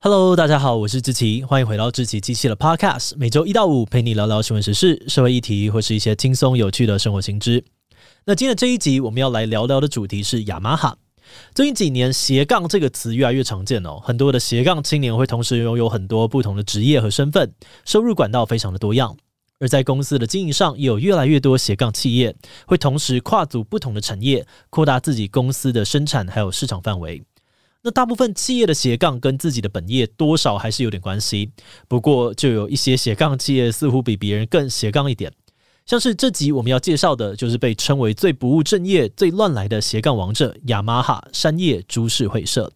Hello，大家好，我是志奇，欢迎回到志奇机器的 Podcast，每周一到五陪你聊聊新闻时事、社会议题或是一些轻松有趣的生活新知。那今天这一集我们要来聊聊的主题是雅马哈。最近几年斜杠这个词越来越常见哦，很多的斜杠青年会同时拥有很多不同的职业和身份，收入管道非常的多样。而在公司的经营上，也有越来越多斜杠企业会同时跨足不同的产业，扩大自己公司的生产还有市场范围。那大部分企业的斜杠跟自己的本业多少还是有点关系，不过就有一些斜杠企业似乎比别人更斜杠一点。像是这集我们要介绍的，就是被称为最不务正业、最乱来的斜杠王者——雅马哈山叶株式会社。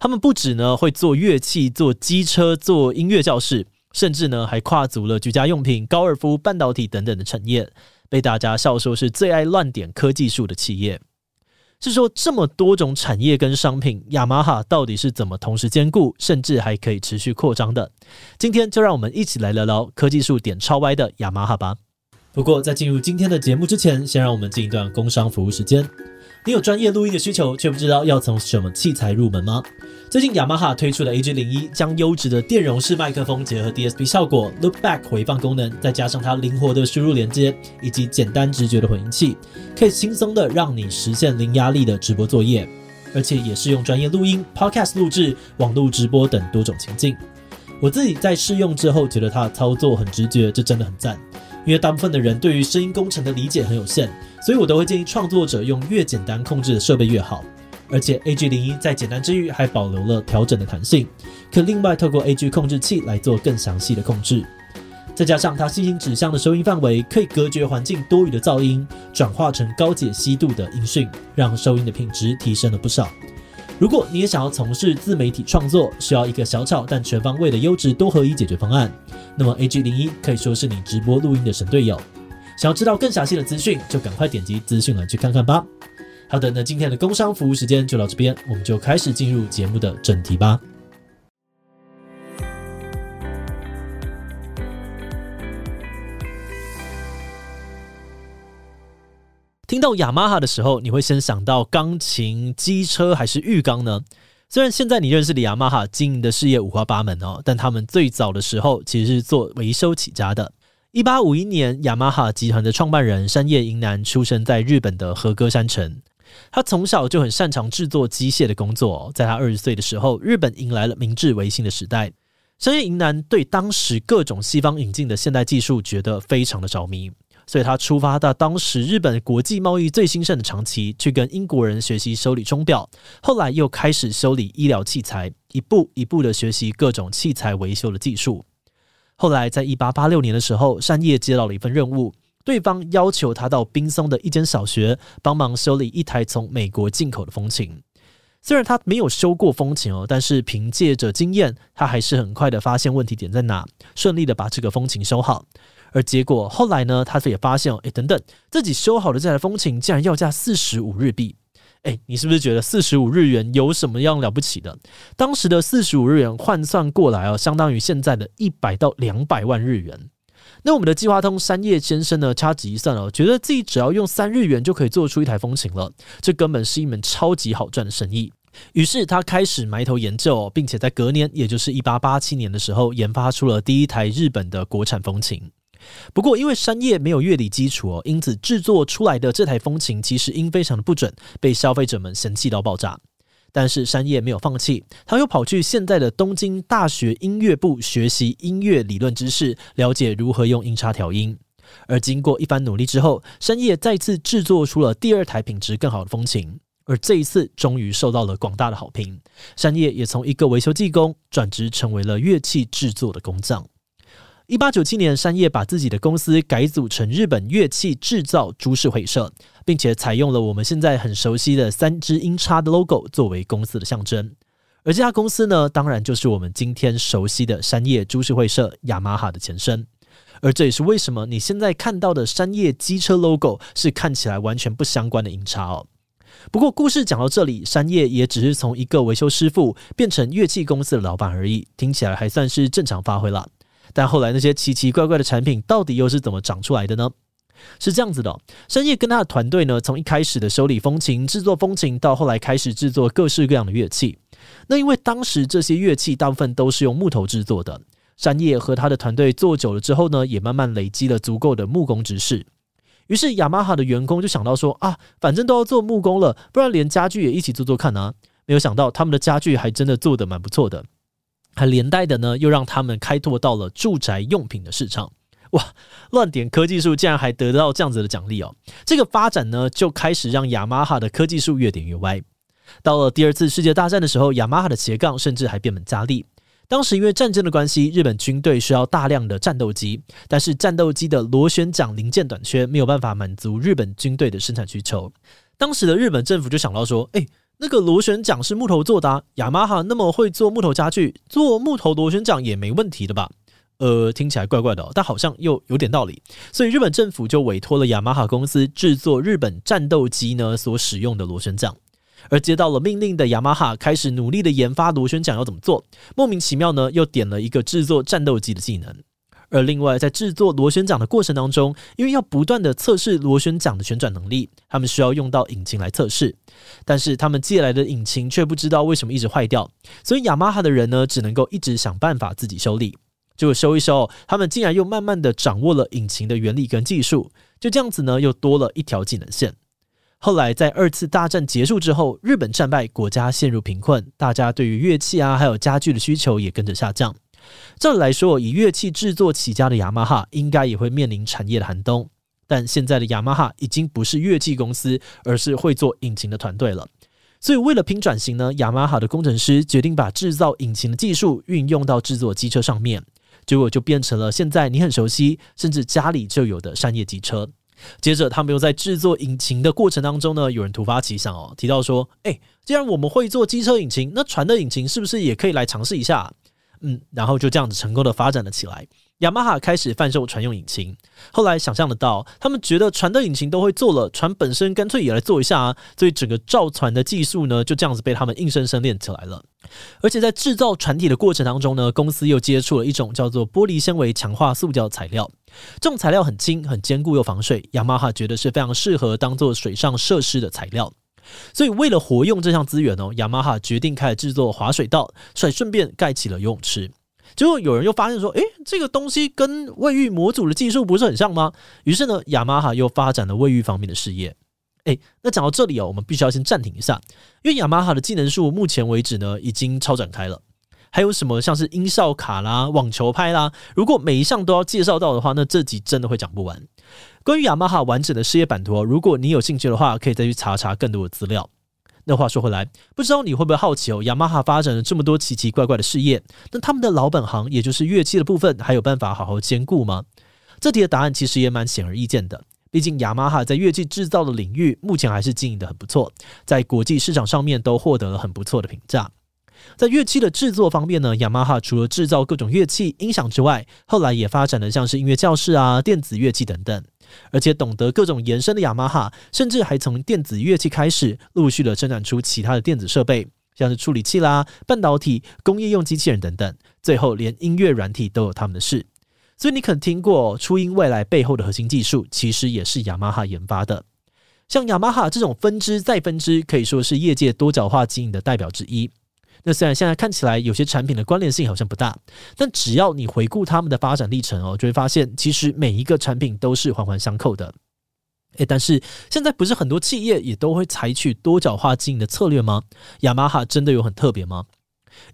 他们不止呢会做乐器、做机车、做音乐教室。甚至呢，还跨足了居家用品、高尔夫、半导体等等的产业，被大家笑说是最爱乱点科技树的企业。是说这么多种产业跟商品，雅马哈到底是怎么同时兼顾，甚至还可以持续扩张的？今天就让我们一起来聊聊科技树点超歪的雅马哈吧。不过在进入今天的节目之前，先让我们进一段工商服务时间。你有专业录音的需求，却不知道要从什么器材入门吗？最近雅马哈推出了 AG01，将优质的电容式麦克风结合 DSP 效果、Loopback 回放功能，再加上它灵活的输入连接以及简单直觉的混音器，可以轻松的让你实现零压力的直播作业，而且也适用专业录音、Podcast 录制、网络直播等多种情境。我自己在试用之后，觉得它的操作很直觉，这真的很赞。因为大部分的人对于声音工程的理解很有限，所以我都会建议创作者用越简单控制的设备越好。而且 A G 零一在简单之余还保留了调整的弹性，可另外透过 AG 控制器来做更详细的控制。再加上它吸音指向的收音范围，可以隔绝环境多余的噪音，转化成高解析度的音讯，让收音的品质提升了不少。如果你也想要从事自媒体创作，需要一个小巧但全方位的优质多合一解决方案，那么 A G 零一可以说是你直播录音的神队友。想要知道更详细的资讯，就赶快点击资讯栏去看看吧。好的，那今天的工商服务时间就到这边，我们就开始进入节目的正题吧。听到雅马哈的时候，你会先想到钢琴、机车还是浴缸呢？虽然现在你认识的雅马哈经营的事业五花八门哦，但他们最早的时候其实是做维修起家的。一八五一年，雅马哈集团的创办人山叶银男出生在日本的和歌山城。他从小就很擅长制作机械的工作，在他二十岁的时候，日本迎来了明治维新的时代。山叶银男对当时各种西方引进的现代技术觉得非常的着迷。所以他出发到当时日本国际贸易最兴盛的长崎，去跟英国人学习修理钟表。后来又开始修理医疗器材，一步一步的学习各种器材维修的技术。后来在一八八六年的时候，山叶接到了一份任务，对方要求他到滨松的一间小学帮忙修理一台从美国进口的风琴。虽然他没有修过风琴哦，但是凭借着经验，他还是很快的发现问题点在哪，顺利的把这个风琴修好。而结果后来呢，他也发现哦，哎，等等，自己修好的这台风琴竟然要价四十五日币，哎，你是不是觉得四十五日元有什么样了不起的？当时的四十五日元换算过来哦，相当于现在的一百到两百万日元。那我们的计划通山叶先生呢，掐指一算哦，觉得自己只要用三日元就可以做出一台风琴了，这根本是一门超级好赚的生意。于是他开始埋头研究，并且在隔年，也就是一八八七年的时候，研发出了第一台日本的国产风琴。不过，因为山叶没有乐理基础哦，因此制作出来的这台风琴其实音非常的不准，被消费者们嫌弃到爆炸。但是山叶没有放弃，他又跑去现在的东京大学音乐部学习音乐理论知识，了解如何用音叉调音。而经过一番努力之后，山叶再次制作出了第二台品质更好的风琴，而这一次终于受到了广大的好评。山叶也从一个维修技工转职成为了乐器制作的工匠。一八九七年，山叶把自己的公司改组成日本乐器制造株式会社，并且采用了我们现在很熟悉的三只音叉的 logo 作为公司的象征。而这家公司呢，当然就是我们今天熟悉的山叶株式会社雅马哈的前身。而这也是为什么你现在看到的山叶机车 logo 是看起来完全不相关的音叉哦。不过故事讲到这里，山叶也只是从一个维修师傅变成乐器公司的老板而已，听起来还算是正常发挥了。但后来那些奇奇怪怪的产品到底又是怎么长出来的呢？是这样子的哦，山叶跟他的团队呢，从一开始的修理风琴、制作风琴，到后来开始制作各式各样的乐器。那因为当时这些乐器大部分都是用木头制作的，山叶和他的团队做久了之后呢，也慢慢累积了足够的木工知识。于是雅马哈的员工就想到说啊，反正都要做木工了，不然连家具也一起做做看啊。没有想到他们的家具还真的做得蛮不错的，还连带的呢，又让他们开拓到了住宅用品的市场。哇，乱点科技树竟然还得到这样子的奖励哦！这个发展呢，就开始让雅马哈的科技树越点越歪。到了第二次世界大战的时候，雅马哈的斜杠甚至还变本加厉。当时因为战争的关系，日本军队需要大量的战斗机，但是战斗机的螺旋桨零件短缺，没有办法满足日本军队的生产需求。当时的日本政府就想到说：“诶，那个螺旋桨是木头做的啊，雅马哈那么会做木头家具，做木头螺旋桨也没问题的吧？”呃，听起来怪怪的，但好像又有点道理。所以日本政府就委托了雅马哈公司制作日本战斗机呢所使用的螺旋桨。而接到了命令的雅马哈开始努力的研发螺旋桨要怎么做，莫名其妙呢又点了一个制作战斗机的技能。而另外在制作螺旋桨的过程当中，因为要不断的测试螺旋桨的旋转能力，他们需要用到引擎来测试。但是他们借来的引擎却不知道为什么一直坏掉，所以雅马哈的人呢只能够一直想办法自己修理。结果修一修，他们竟然又慢慢的掌握了引擎的原理跟技术，就这样子呢，又多了一条技能线。后来在二次大战结束之后，日本战败，国家陷入贫困，大家对于乐器啊还有家具的需求也跟着下降。照理来说，以乐器制作起家的雅马哈应该也会面临产业的寒冬，但现在的雅马哈已经不是乐器公司，而是会做引擎的团队了。所以为了拼转型呢，雅马哈的工程师决定把制造引擎的技术运用到制作机车上面。结果就变成了现在你很熟悉，甚至家里就有的商业机车。接着，他们又在制作引擎的过程当中呢，有人突发奇想哦，提到说：“诶，既然我们会做机车引擎，那船的引擎是不是也可以来尝试一下？”嗯，然后就这样子成功的发展了起来。雅马哈开始贩售船用引擎，后来想象得到，他们觉得船的引擎都会做了，船本身干脆也来做一下啊！所以整个造船的技术呢，就这样子被他们硬生生练起来了。而且在制造船体的过程当中呢，公司又接触了一种叫做玻璃纤维强化塑胶材料，这种材料很轻、很坚固又防水，雅马哈觉得是非常适合当做水上设施的材料。所以为了活用这项资源哦，雅马哈决定开始制作滑水道，还顺便盖起了游泳池。结果有人又发现说：“诶，这个东西跟卫浴模组的技术不是很像吗？”于是呢，雅马哈又发展了卫浴方面的事业。诶，那讲到这里哦，我们必须要先暂停一下，因为雅马哈的技能树目前为止呢，已经超展开了。还有什么像是音效卡啦、网球拍啦，如果每一项都要介绍到的话，那这集真的会讲不完。关于雅马哈完整的事业版图，如果你有兴趣的话，可以再去查查更多的资料。那话说回来，不知道你会不会好奇哦？雅马哈发展了这么多奇奇怪怪的事业，那他们的老本行，也就是乐器的部分，还有办法好好兼顾吗？这题的答案其实也蛮显而易见的。毕竟雅马哈在乐器制造的领域，目前还是经营得很不错，在国际市场上面都获得了很不错的评价。在乐器的制作方面呢，雅马哈除了制造各种乐器、音响之外，后来也发展了像是音乐教室啊、电子乐器等等。而且懂得各种延伸的雅马哈，甚至还从电子乐器开始，陆续的生产出其他的电子设备，像是处理器啦、半导体、工业用机器人等等。最后连音乐软体都有他们的事。所以你可能听过初音未来背后的核心技术，其实也是雅马哈研发的。像雅马哈这种分支再分支，可以说是业界多角化经营的代表之一。那虽然现在看起来有些产品的关联性好像不大，但只要你回顾他们的发展历程哦，就会发现其实每一个产品都是环环相扣的。诶，但是现在不是很多企业也都会采取多角化经营的策略吗？雅马哈真的有很特别吗？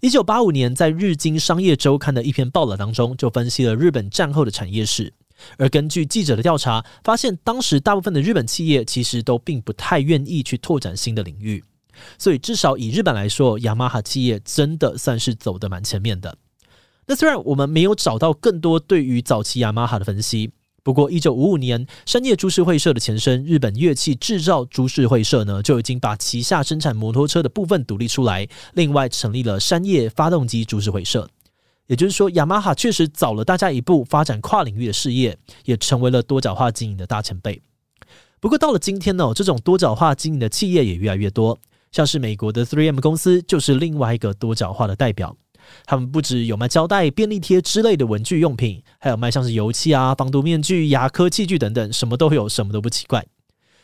一九八五年在《日经商业周刊》的一篇报道当中，就分析了日本战后的产业史。而根据记者的调查，发现当时大部分的日本企业其实都并不太愿意去拓展新的领域。所以，至少以日本来说，雅马哈企业真的算是走得蛮前面的。那虽然我们没有找到更多对于早期雅马哈的分析，不过一九五五年，山叶株式会社的前身日本乐器制造株式会社呢，就已经把旗下生产摩托车的部分独立出来，另外成立了山叶发动机株式会社。也就是说，雅马哈确实早了大家一步发展跨领域的事业，也成为了多角化经营的大前辈。不过到了今天呢，这种多角化经营的企业也越来越多。像是美国的 3M 公司就是另外一个多角化的代表，他们不只有卖胶带、便利贴之类的文具用品，还有卖像是油漆啊、防毒面具、牙科器具等等，什么都有，什么都不奇怪。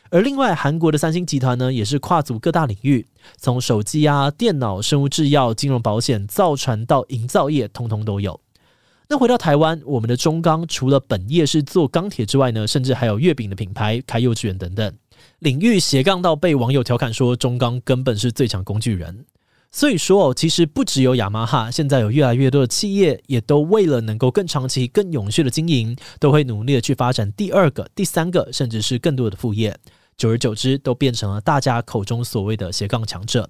而另外，韩国的三星集团呢，也是跨足各大领域，从手机啊、电脑、生物制药、金融保险、造船到营造业，通通都有。那回到台湾，我们的中钢除了本业是做钢铁之外呢，甚至还有月饼的品牌、开幼稚园等等，领域斜杠到被网友调侃说中钢根本是最强工具人。所以说哦，其实不只有雅马哈，现在有越来越多的企业也都为了能够更长期、更永续的经营，都会努力的去发展第二个、第三个，甚至是更多的副业。久而久之，都变成了大家口中所谓的斜杠强者。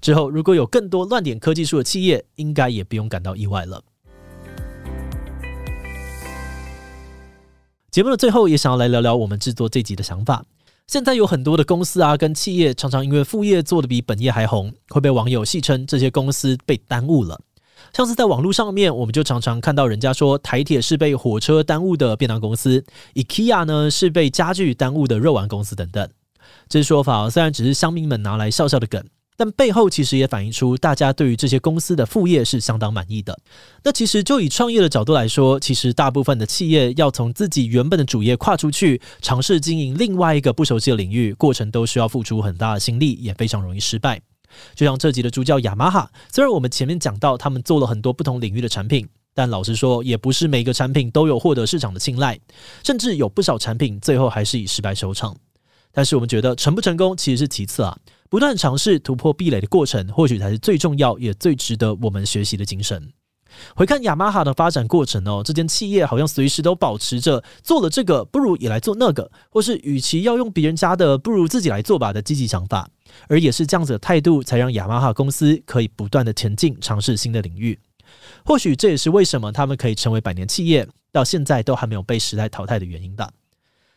之后，如果有更多乱点科技树的企业，应该也不用感到意外了。节目的最后，也想要来聊聊我们制作这集的想法。现在有很多的公司啊，跟企业常常因为副业做得比本业还红，会被网友戏称这些公司被耽误了。像是在网络上面，我们就常常看到人家说台铁是被火车耽误的便当公司，IKEA 呢是被家具耽误的肉丸公司等等。这说法虽然只是乡民们拿来笑笑的梗。但背后其实也反映出大家对于这些公司的副业是相当满意的。那其实就以创业的角度来说，其实大部分的企业要从自己原本的主业跨出去，尝试经营另外一个不熟悉的领域，过程都需要付出很大的心力，也非常容易失败。就像这集的主角雅马哈，虽然我们前面讲到他们做了很多不同领域的产品，但老实说，也不是每个产品都有获得市场的青睐，甚至有不少产品最后还是以失败收场。但是我们觉得成不成功其实是其次啊。不断尝试突破壁垒的过程，或许才是最重要也最值得我们学习的精神。回看雅马哈的发展过程哦，这间企业好像随时都保持着做了这个不如也来做那个，或是与其要用别人家的，不如自己来做吧的积极想法。而也是这样子的态度，才让雅马哈公司可以不断的前进，尝试新的领域。或许这也是为什么他们可以成为百年企业，到现在都还没有被时代淘汰的原因吧。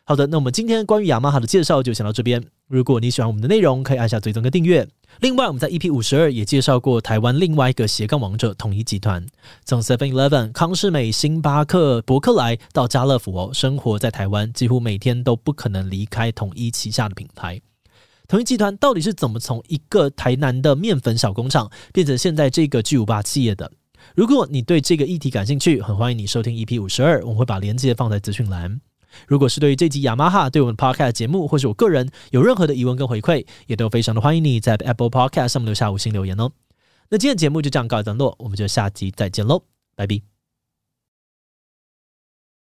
好的，那我们今天关于雅马哈的介绍就先到这边。如果你喜欢我们的内容，可以按下追踪跟订阅。另外，我们在 EP 五十二也介绍过台湾另外一个斜杠王者统一集团，从 Seven Eleven、康士美、星巴克、博客来到家乐福哦，生活在台湾，几乎每天都不可能离开统一旗下的品牌。统一集团到底是怎么从一个台南的面粉小工厂变成现在这个巨无霸企业的？如果你对这个议题感兴趣，很欢迎你收听 EP 五十二，我们会把链接放在资讯栏。如果是对于这集雅马哈对我们 Podcast 节目，或是我个人有任何的疑问跟回馈，也都非常的欢迎你在 Apple Podcast 上面留下五星留言哦。那今天节目就这样告一段落，我们就下集再见喽，拜拜。